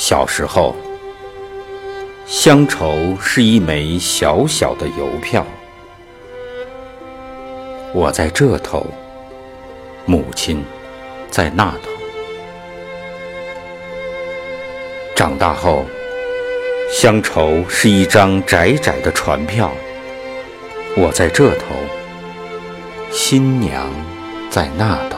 小时候，乡愁是一枚小小的邮票，我在这头，母亲在那头。长大后，乡愁是一张窄窄的船票，我在这头，新娘在那头。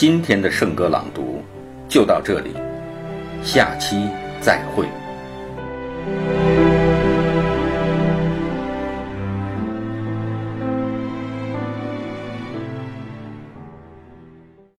今天的圣歌朗读就到这里，下期再会。